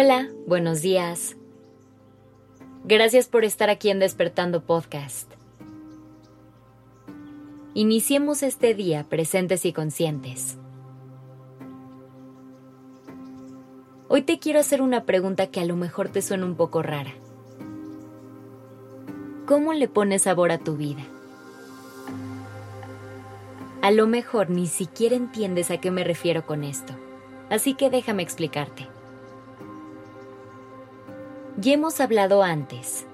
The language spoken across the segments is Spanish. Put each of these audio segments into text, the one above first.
Hola, buenos días. Gracias por estar aquí en Despertando Podcast. Iniciemos este día presentes y conscientes. Hoy te quiero hacer una pregunta que a lo mejor te suena un poco rara. ¿Cómo le pones sabor a tu vida? A lo mejor ni siquiera entiendes a qué me refiero con esto, así que déjame explicarte. Ya hemos hablado antes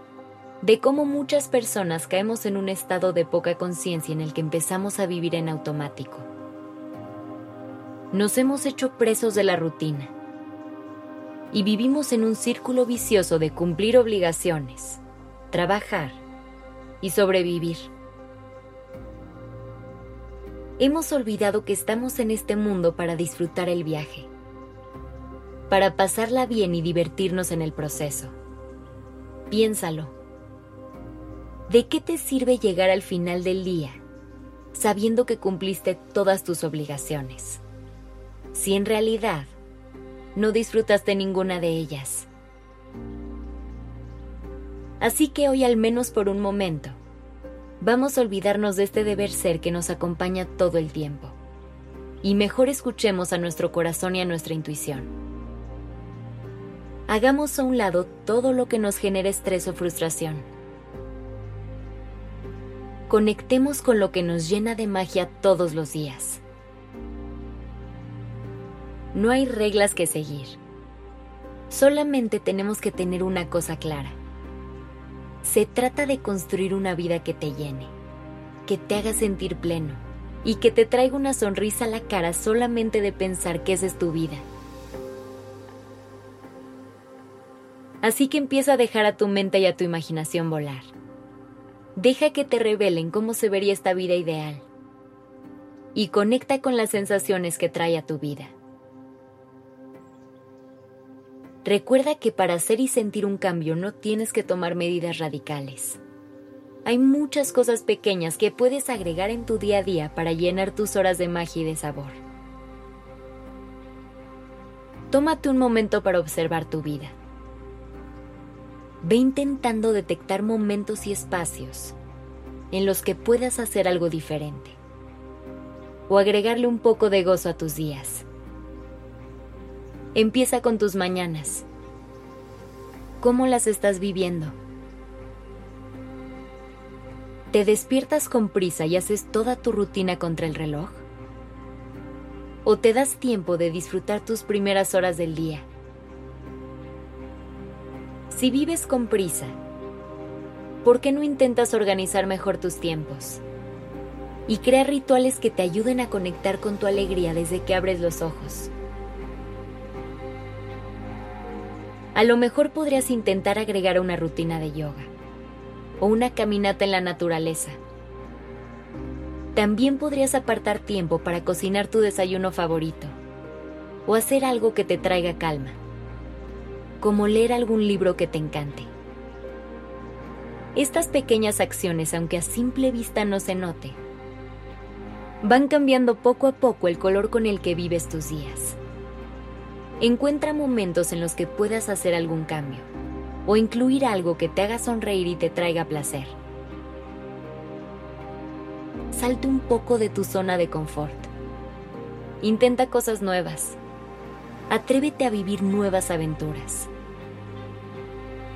de cómo muchas personas caemos en un estado de poca conciencia en el que empezamos a vivir en automático. Nos hemos hecho presos de la rutina y vivimos en un círculo vicioso de cumplir obligaciones, trabajar y sobrevivir. Hemos olvidado que estamos en este mundo para disfrutar el viaje, para pasarla bien y divertirnos en el proceso. Piénsalo. ¿De qué te sirve llegar al final del día sabiendo que cumpliste todas tus obligaciones? Si en realidad no disfrutaste ninguna de ellas. Así que hoy al menos por un momento, vamos a olvidarnos de este deber ser que nos acompaña todo el tiempo. Y mejor escuchemos a nuestro corazón y a nuestra intuición. Hagamos a un lado todo lo que nos genere estrés o frustración. Conectemos con lo que nos llena de magia todos los días. No hay reglas que seguir. Solamente tenemos que tener una cosa clara. Se trata de construir una vida que te llene, que te haga sentir pleno y que te traiga una sonrisa a la cara solamente de pensar que esa es tu vida. Así que empieza a dejar a tu mente y a tu imaginación volar. Deja que te revelen cómo se vería esta vida ideal. Y conecta con las sensaciones que trae a tu vida. Recuerda que para hacer y sentir un cambio no tienes que tomar medidas radicales. Hay muchas cosas pequeñas que puedes agregar en tu día a día para llenar tus horas de magia y de sabor. Tómate un momento para observar tu vida. Ve intentando detectar momentos y espacios en los que puedas hacer algo diferente o agregarle un poco de gozo a tus días. Empieza con tus mañanas. ¿Cómo las estás viviendo? ¿Te despiertas con prisa y haces toda tu rutina contra el reloj? ¿O te das tiempo de disfrutar tus primeras horas del día? Si vives con prisa, ¿por qué no intentas organizar mejor tus tiempos? Y crea rituales que te ayuden a conectar con tu alegría desde que abres los ojos. A lo mejor podrías intentar agregar una rutina de yoga o una caminata en la naturaleza. También podrías apartar tiempo para cocinar tu desayuno favorito o hacer algo que te traiga calma, como leer algún libro que te encante. Estas pequeñas acciones, aunque a simple vista no se note, van cambiando poco a poco el color con el que vives tus días. Encuentra momentos en los que puedas hacer algún cambio o incluir algo que te haga sonreír y te traiga placer. Salte un poco de tu zona de confort. Intenta cosas nuevas. Atrévete a vivir nuevas aventuras.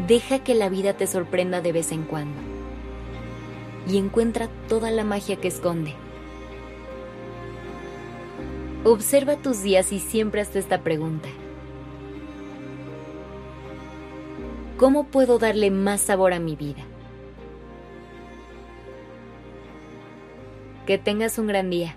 Deja que la vida te sorprenda de vez en cuando. Y encuentra toda la magia que esconde. Observa tus días y siempre hazte esta pregunta. ¿Cómo puedo darle más sabor a mi vida? Que tengas un gran día.